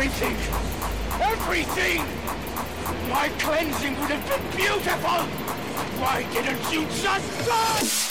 everything! Everything! My cleansing would have been beautiful! Why didn't you just...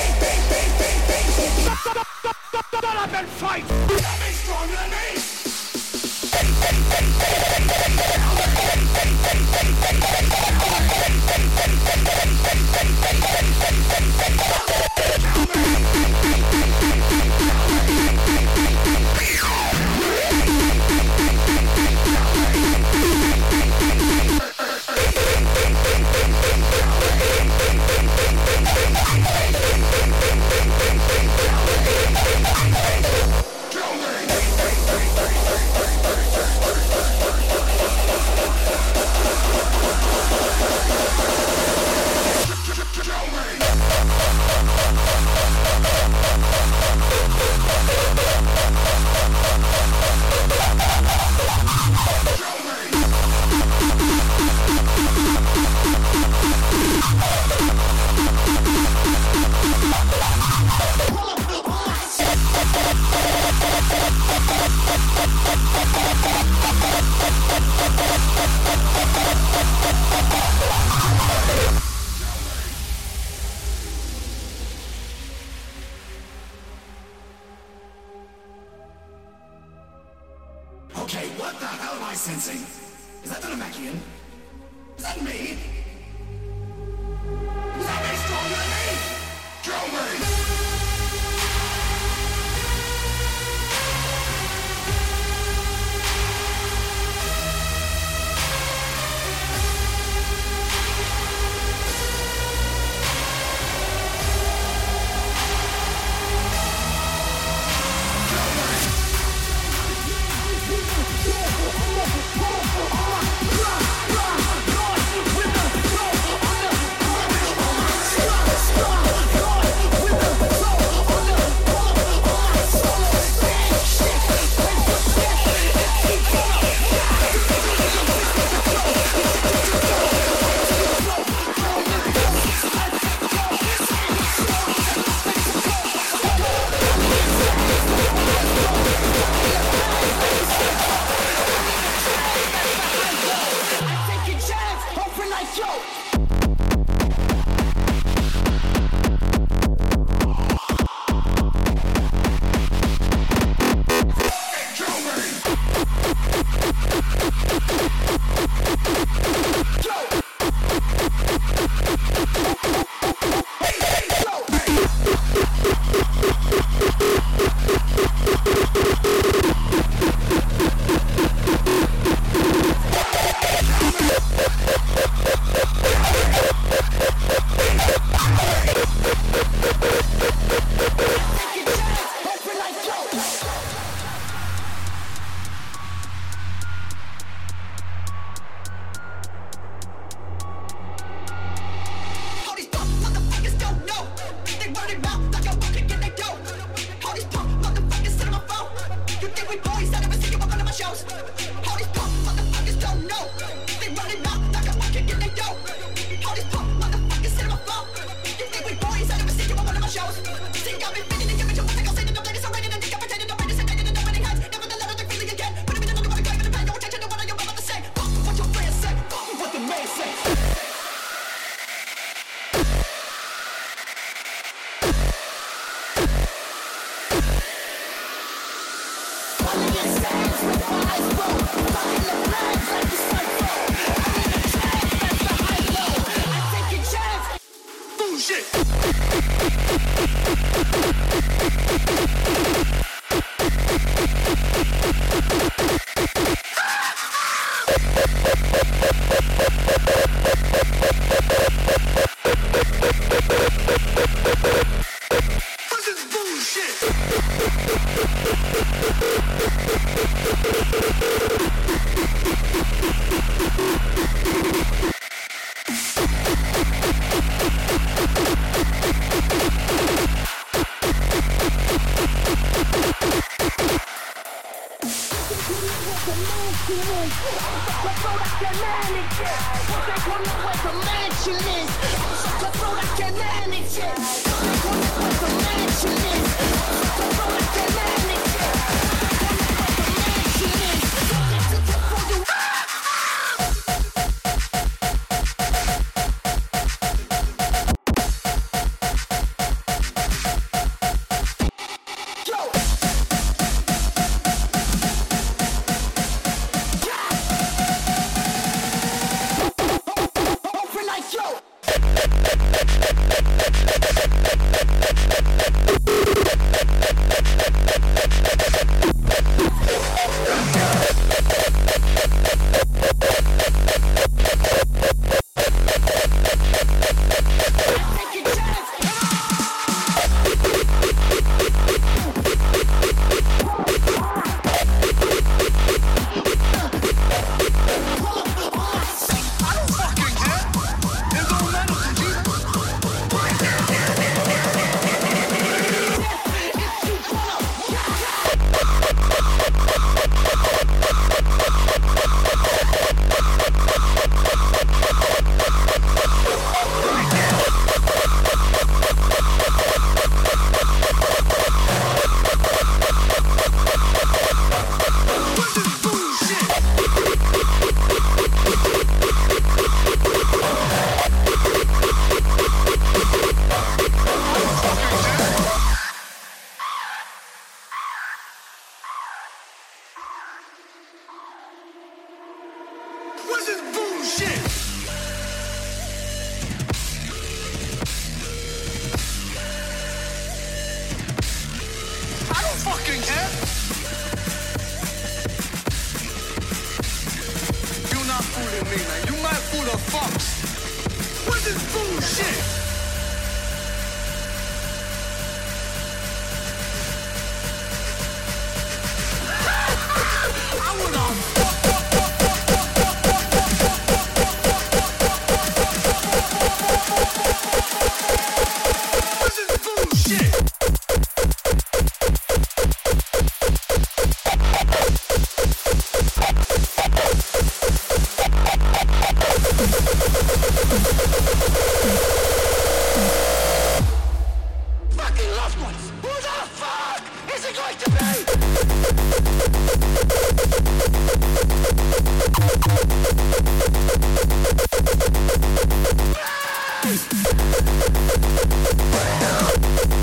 Shut up and fight! Be stronger than me! Help me! Who the fuck is it going to be?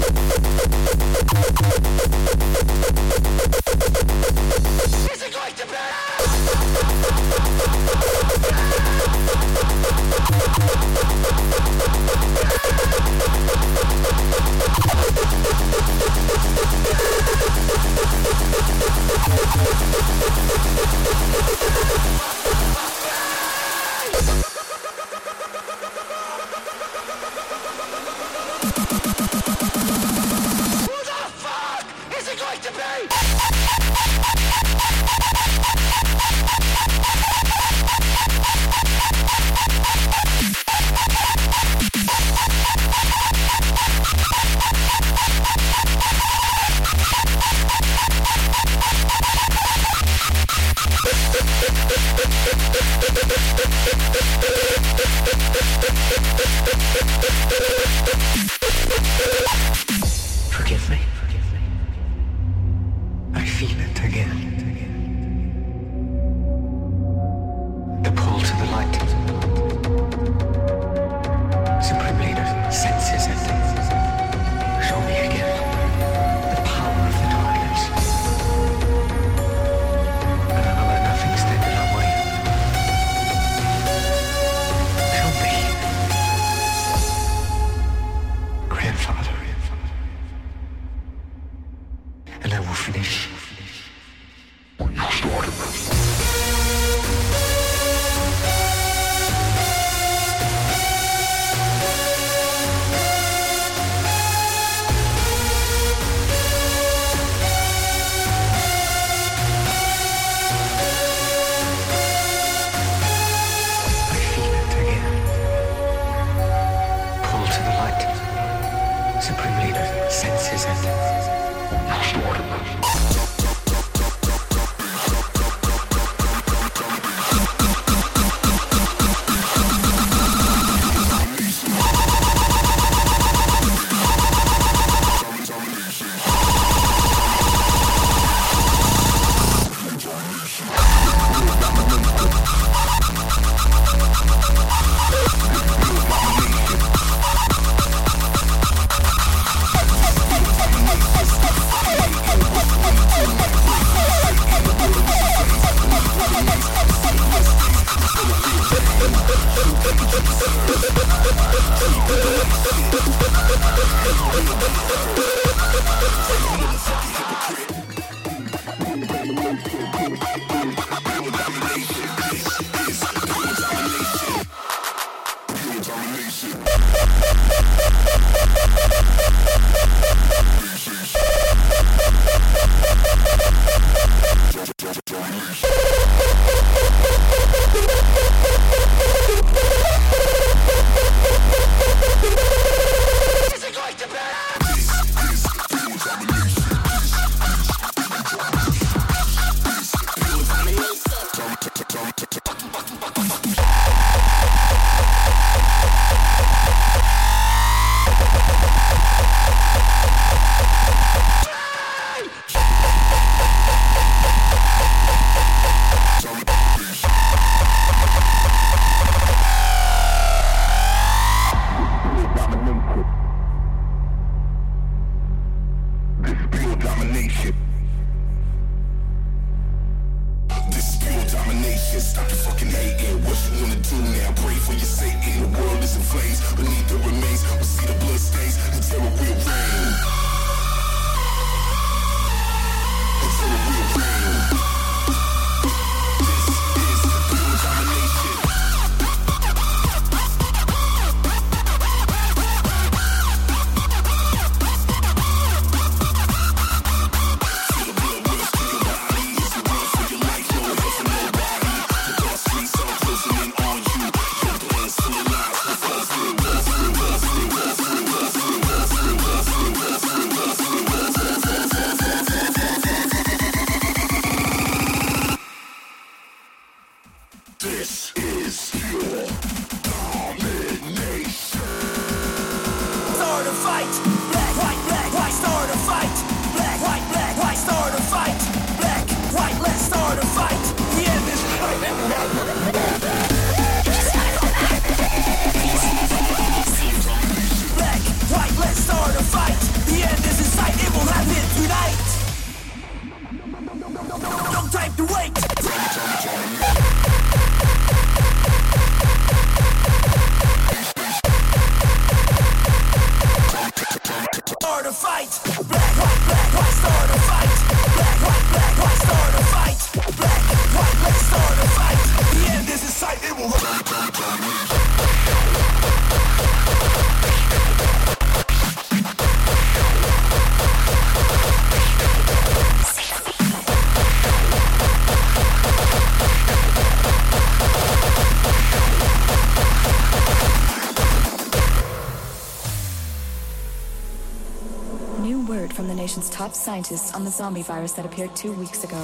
top scientists on the zombie virus that appeared two weeks ago.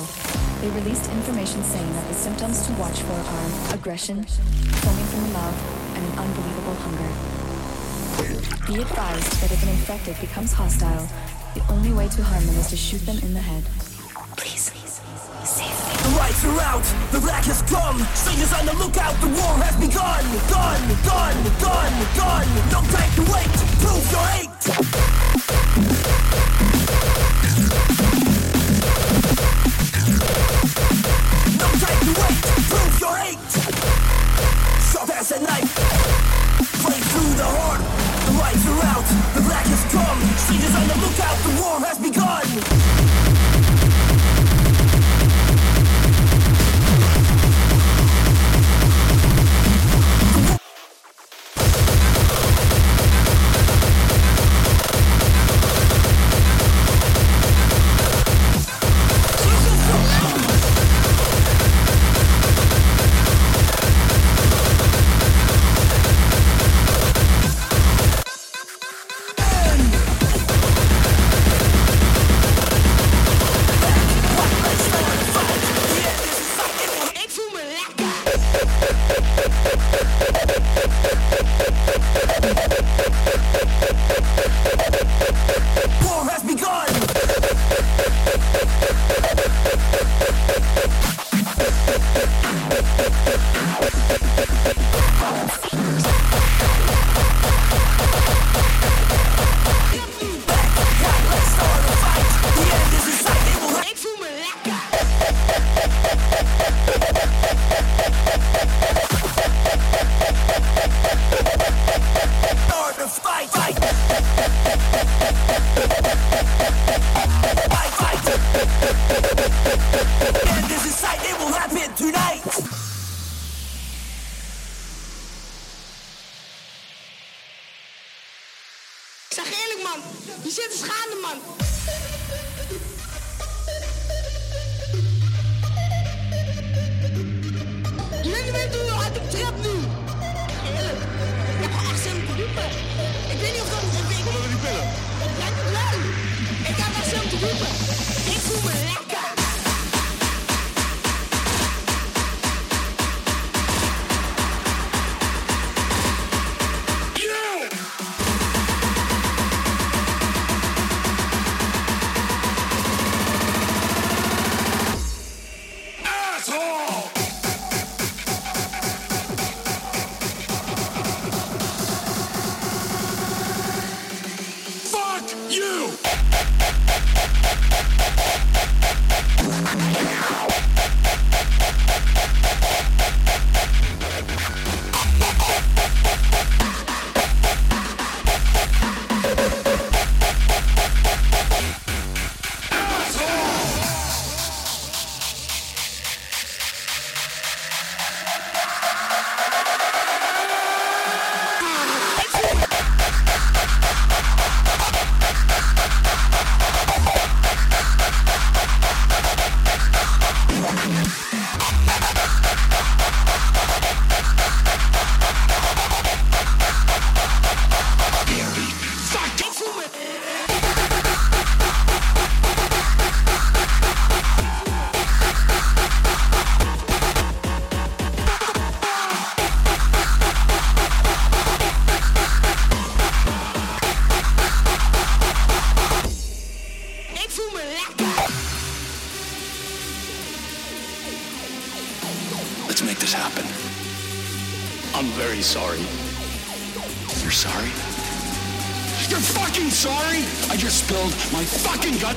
They released information saying that the symptoms to watch for are aggression, foaming from the mouth, and an unbelievable hunger. Be advised that if an infected becomes hostile, the only way to harm them is to shoot them in the head. Please, please, save me. The lights are out, the wreck has come. Strangers on the lookout, the war has begun. Gun, gun, gun, gun. No time to wait, prove your hate. Sharp as a knife, play through the heart. The lights are out, the black has come. Strangers on the lookout, the war has begun.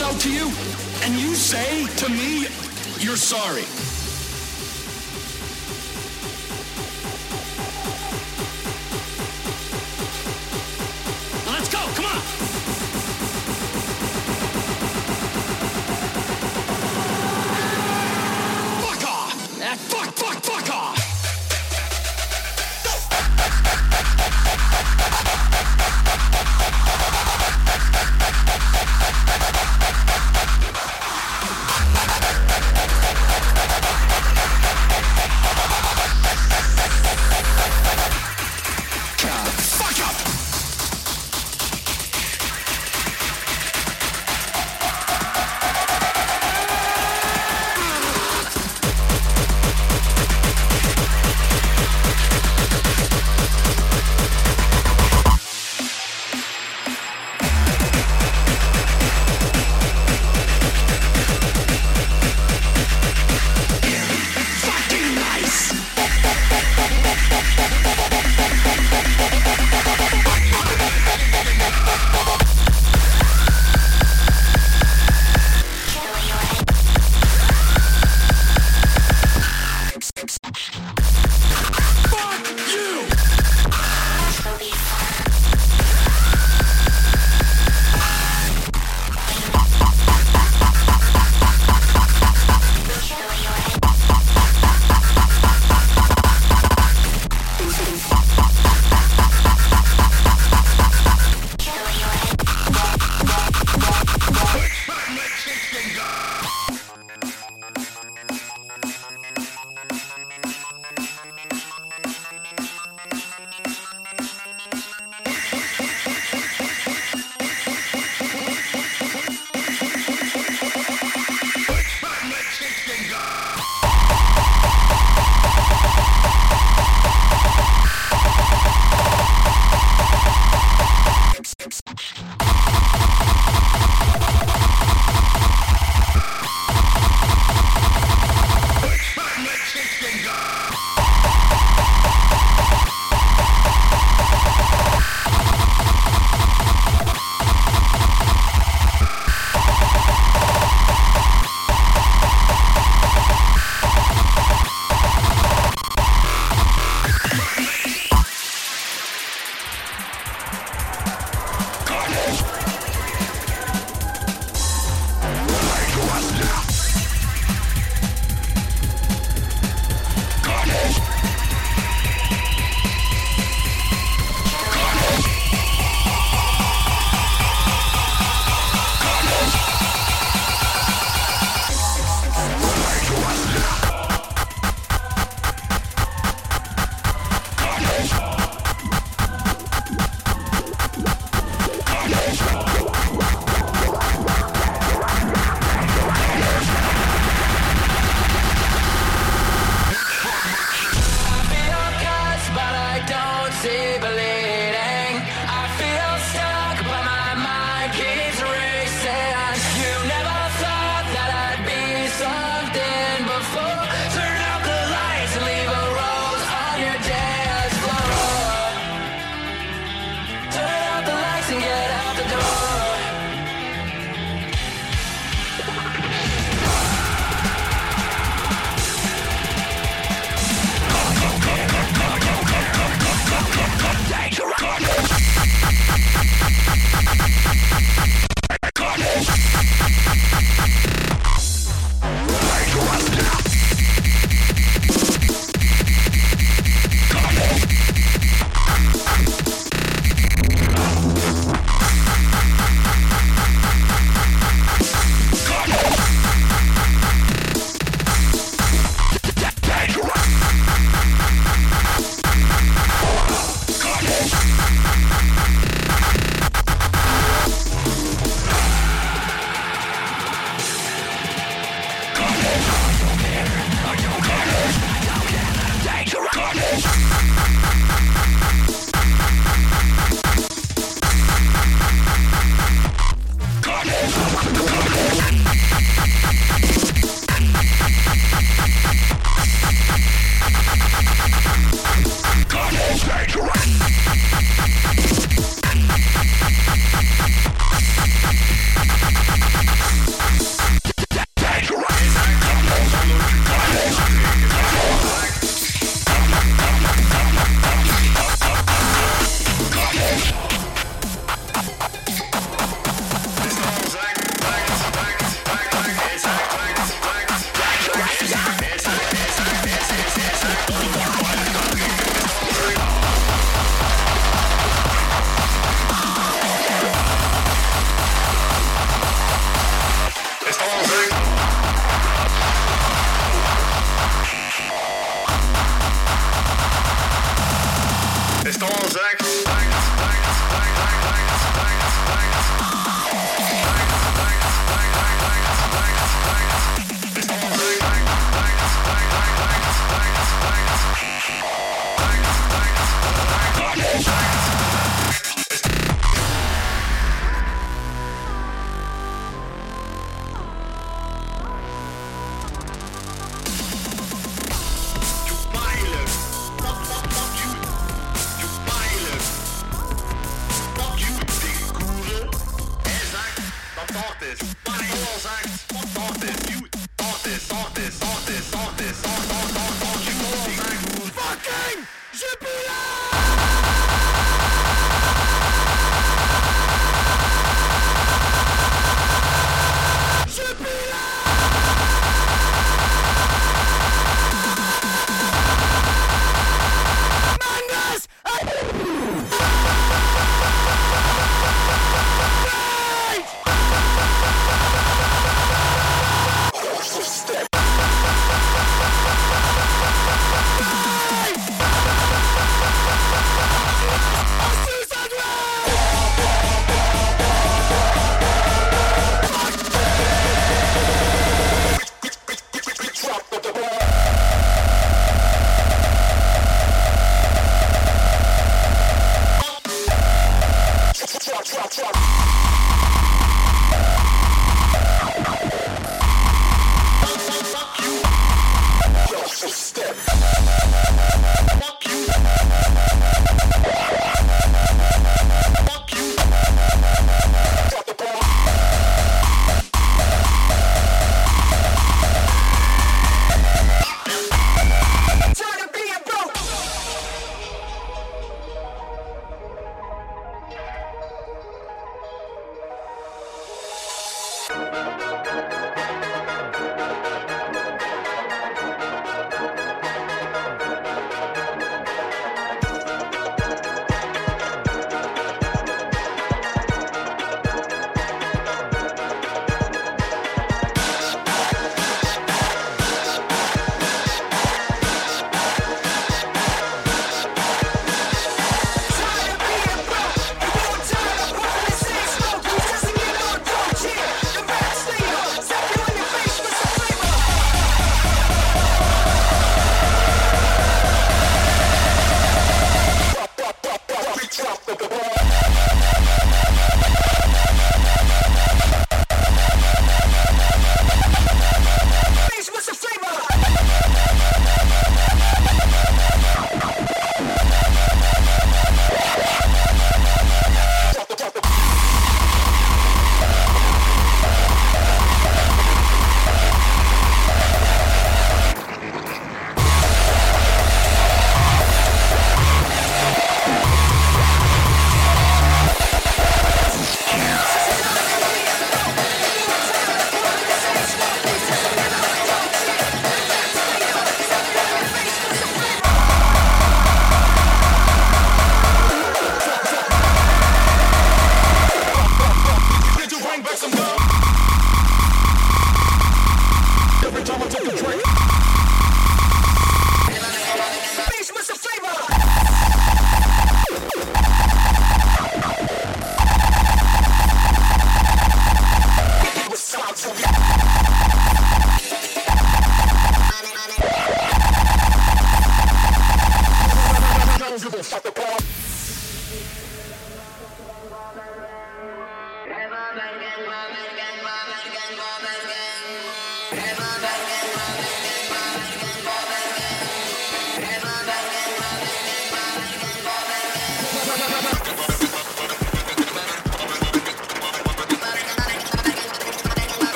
to you, and you say to me, you're sorry.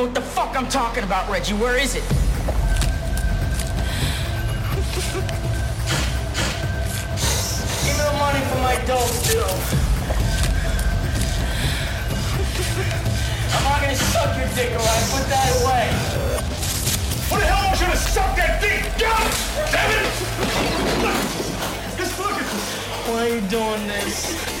Know what the fuck I'm talking about, Reggie. Where is it? Give me the money for my dope still. I'm not gonna suck your dick alright. Put that away. What the hell wants you to suck that dick? God damn it! Just look at this. Why are you doing this?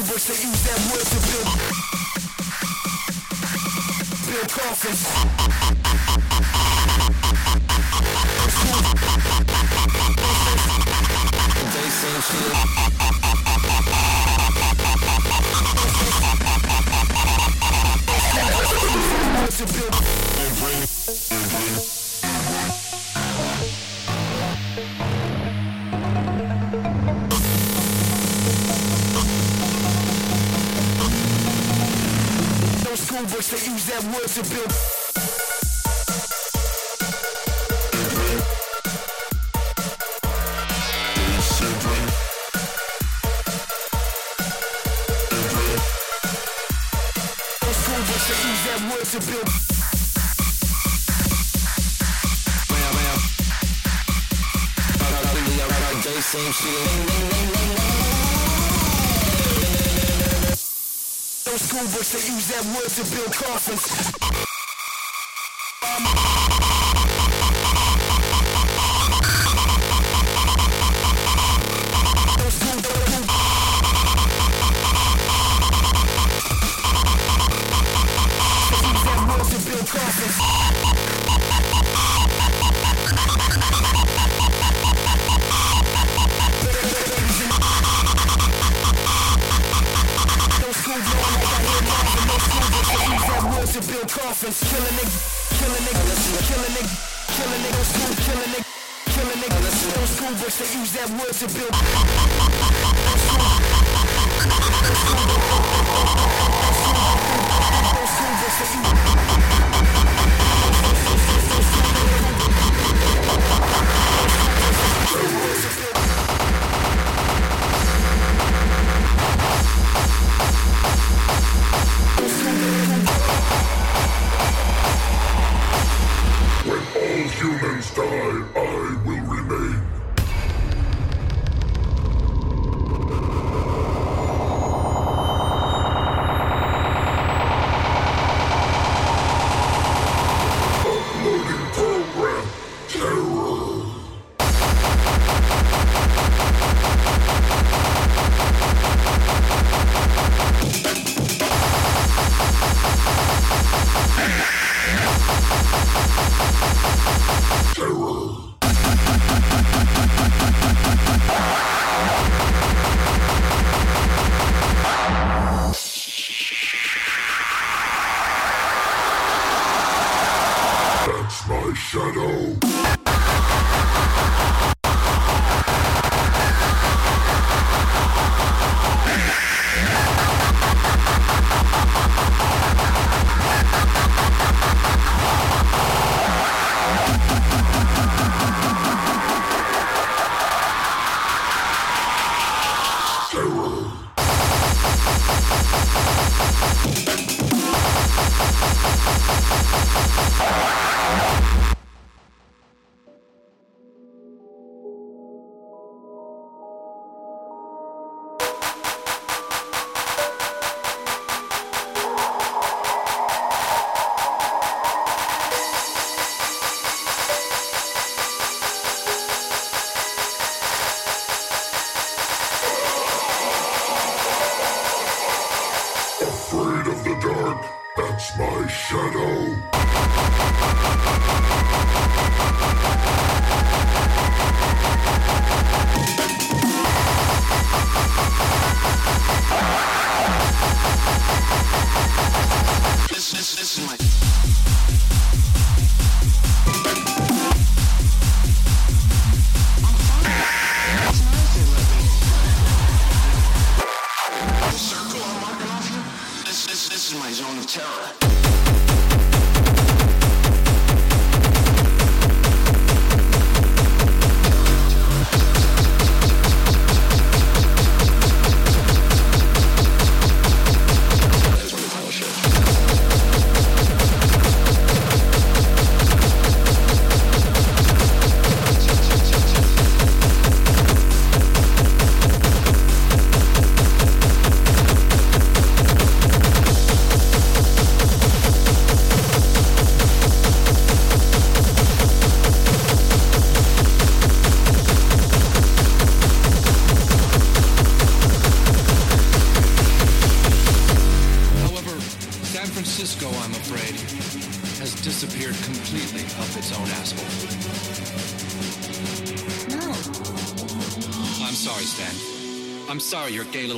Kubricks, they use that word to build? Build coffins. They To build? and bring, and bring move, but they use that word to build. They use that wood to build coffins.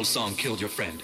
Song killed your friend.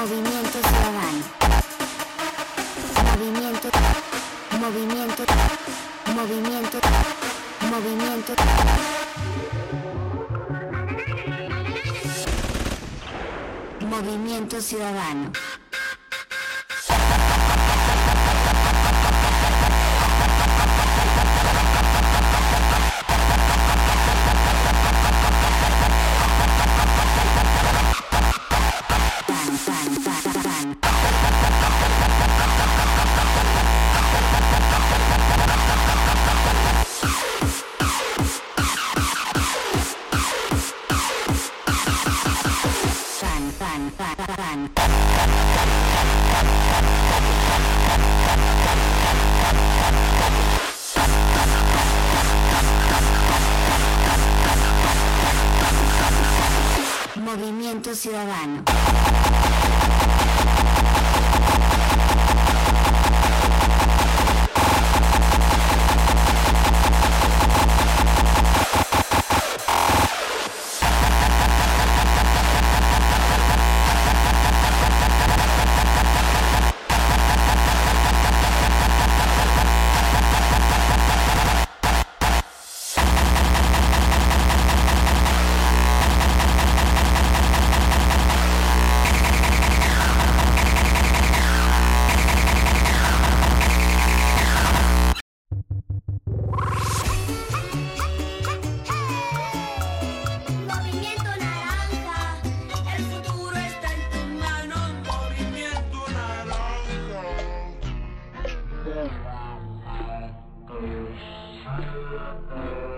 Movimiento Ciudadano. Movimiento. Movimiento. Movimiento. Movimiento. Movimiento Ciudadano.